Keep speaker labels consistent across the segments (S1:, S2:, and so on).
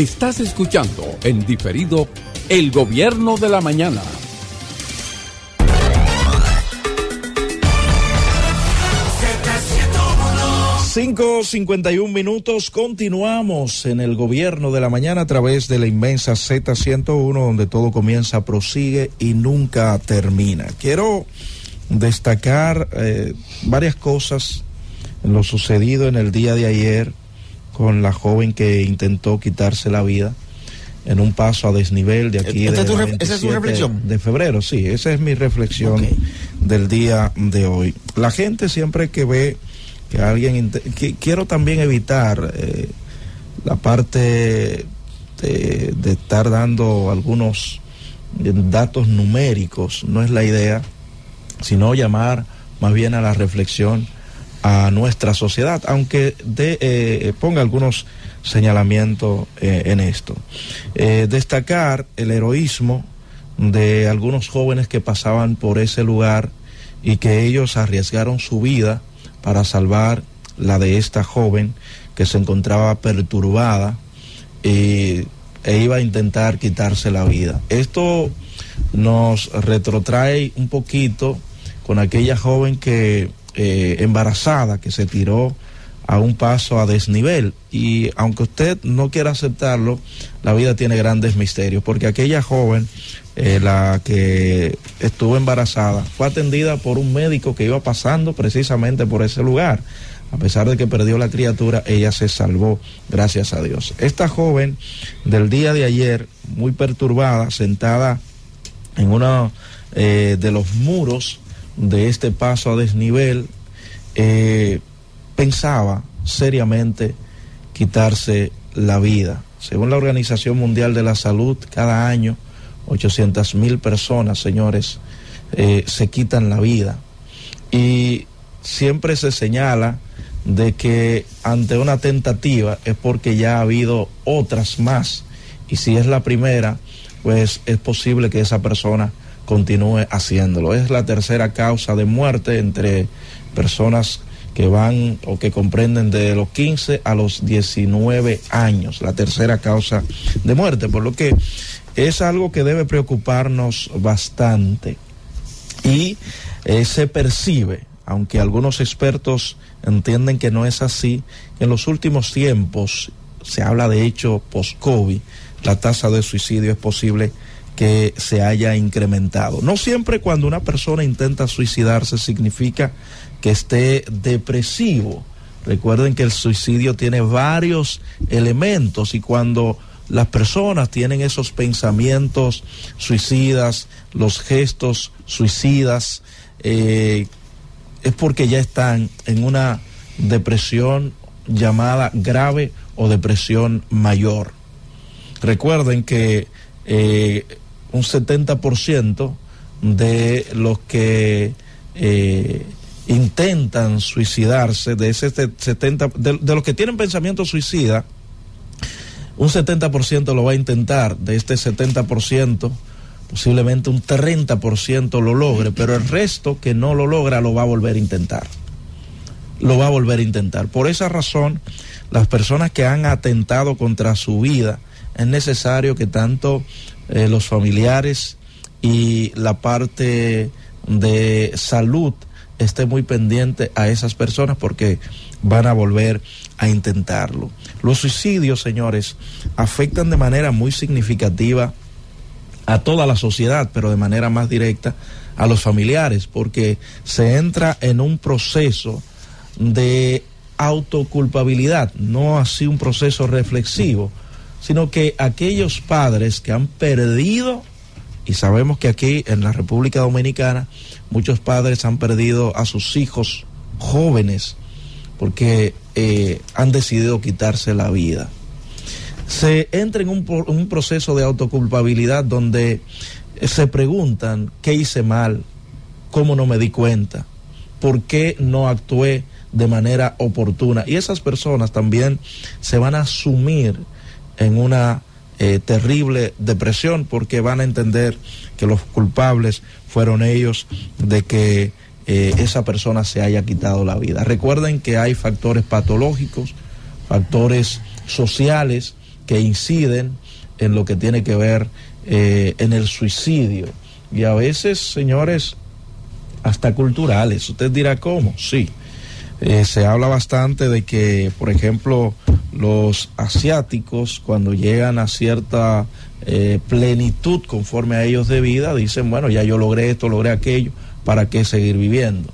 S1: Estás escuchando en diferido El Gobierno de la Mañana.
S2: 5.51 minutos, continuamos en el gobierno de la mañana a través de la inmensa Z101 donde todo comienza, prosigue y nunca termina. Quiero destacar eh, varias cosas en lo sucedido en el día de ayer con la joven que intentó quitarse la vida en un paso a desnivel de aquí
S3: ¿Esa,
S2: de,
S3: es, tu reflexión?
S2: de febrero, sí, esa es mi reflexión del día de hoy. La gente siempre que ve que alguien quiero también evitar eh, la parte de, de, estar dando algunos datos numéricos, no es la idea, sino llamar más bien a la reflexión a nuestra sociedad, aunque de, eh, ponga algunos señalamientos eh, en esto. Eh, destacar el heroísmo de algunos jóvenes que pasaban por ese lugar y que ellos arriesgaron su vida para salvar la de esta joven que se encontraba perturbada e iba a intentar quitarse la vida. Esto nos retrotrae un poquito con aquella joven que eh, embarazada que se tiró a un paso a desnivel. Y aunque usted no quiera aceptarlo, la vida tiene grandes misterios, porque aquella joven, eh, la que estuvo embarazada, fue atendida por un médico que iba pasando precisamente por ese lugar. A pesar de que perdió la criatura, ella se salvó, gracias a Dios. Esta joven del día de ayer, muy perturbada, sentada en uno eh, de los muros de este paso a desnivel, eh, pensaba seriamente quitarse la vida. Según la Organización Mundial de la Salud, cada año 800 mil personas, señores, eh, se quitan la vida. Y siempre se señala de que ante una tentativa es porque ya ha habido otras más. Y si es la primera, pues es posible que esa persona continúe haciéndolo. Es la tercera causa de muerte entre personas que van o que comprenden de los 15 a los 19 años, la tercera causa de muerte, por lo que es algo que debe preocuparnos bastante. Y eh, se percibe, aunque algunos expertos entienden que no es así, en los últimos tiempos, se habla de hecho post-COVID, la tasa de suicidio es posible que se haya incrementado. No siempre cuando una persona intenta suicidarse significa que esté depresivo. Recuerden que el suicidio tiene varios elementos y cuando las personas tienen esos pensamientos suicidas, los gestos suicidas, eh, es porque ya están en una depresión llamada grave o depresión mayor. Recuerden que eh, un 70% de los que eh, intentan suicidarse, de ese 70, de, los que tienen pensamiento suicida, un 70% lo va a intentar, de este 70%, posiblemente un 30% lo logre, pero el resto que no lo logra lo va a volver a intentar. Lo va a volver a intentar. Por esa razón, las personas que han atentado contra su vida, es necesario que tanto eh, los familiares y la parte de salud esté muy pendiente a esas personas porque van a volver a intentarlo. Los suicidios, señores, afectan de manera muy significativa a toda la sociedad, pero de manera más directa a los familiares, porque se entra en un proceso de autoculpabilidad, no así un proceso reflexivo sino que aquellos padres que han perdido, y sabemos que aquí en la República Dominicana muchos padres han perdido a sus hijos jóvenes porque eh, han decidido quitarse la vida. Se entra en un, un proceso de autoculpabilidad donde se preguntan qué hice mal, cómo no me di cuenta, por qué no actué de manera oportuna. Y esas personas también se van a asumir en una eh, terrible depresión porque van a entender que los culpables fueron ellos de que eh, esa persona se haya quitado la vida. Recuerden que hay factores patológicos, factores sociales que inciden en lo que tiene que ver eh, en el suicidio. Y a veces, señores, hasta culturales. Usted dirá, ¿cómo? Sí. Eh, se habla bastante de que, por ejemplo, los asiáticos, cuando llegan a cierta eh, plenitud conforme a ellos de vida, dicen, bueno, ya yo logré esto, logré aquello, ¿para qué seguir viviendo?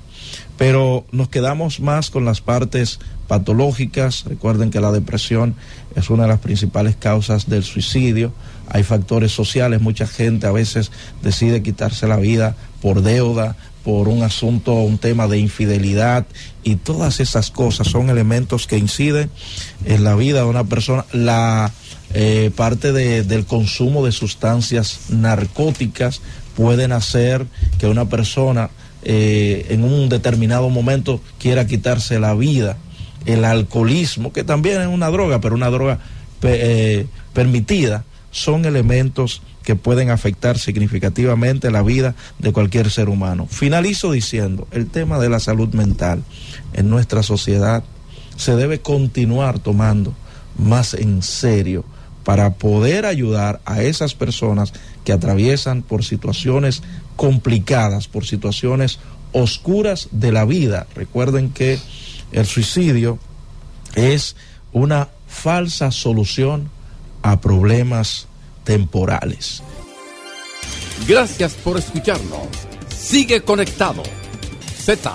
S2: Pero nos quedamos más con las partes patológicas. Recuerden que la depresión es una de las principales causas del suicidio. Hay factores sociales, mucha gente a veces decide quitarse la vida por deuda, por un asunto, un tema de infidelidad y todas esas cosas son elementos que inciden en la vida de una persona. La eh, parte del consumo de sustancias narcóticas pueden hacer que una persona eh, en un determinado momento quiera quitarse la vida. El alcoholismo, que también es una droga, pero una droga eh, permitida, son elementos que pueden afectar significativamente la vida de cualquier ser humano. Finalizo diciendo, el tema de la salud mental en nuestra sociedad se debe continuar tomando más en serio para poder ayudar a esas personas que atraviesan por situaciones complicadas, por situaciones oscuras de la vida. Recuerden que el suicidio es una falsa solución a problemas temporales.
S1: Gracias por escucharnos. Sigue conectado. Z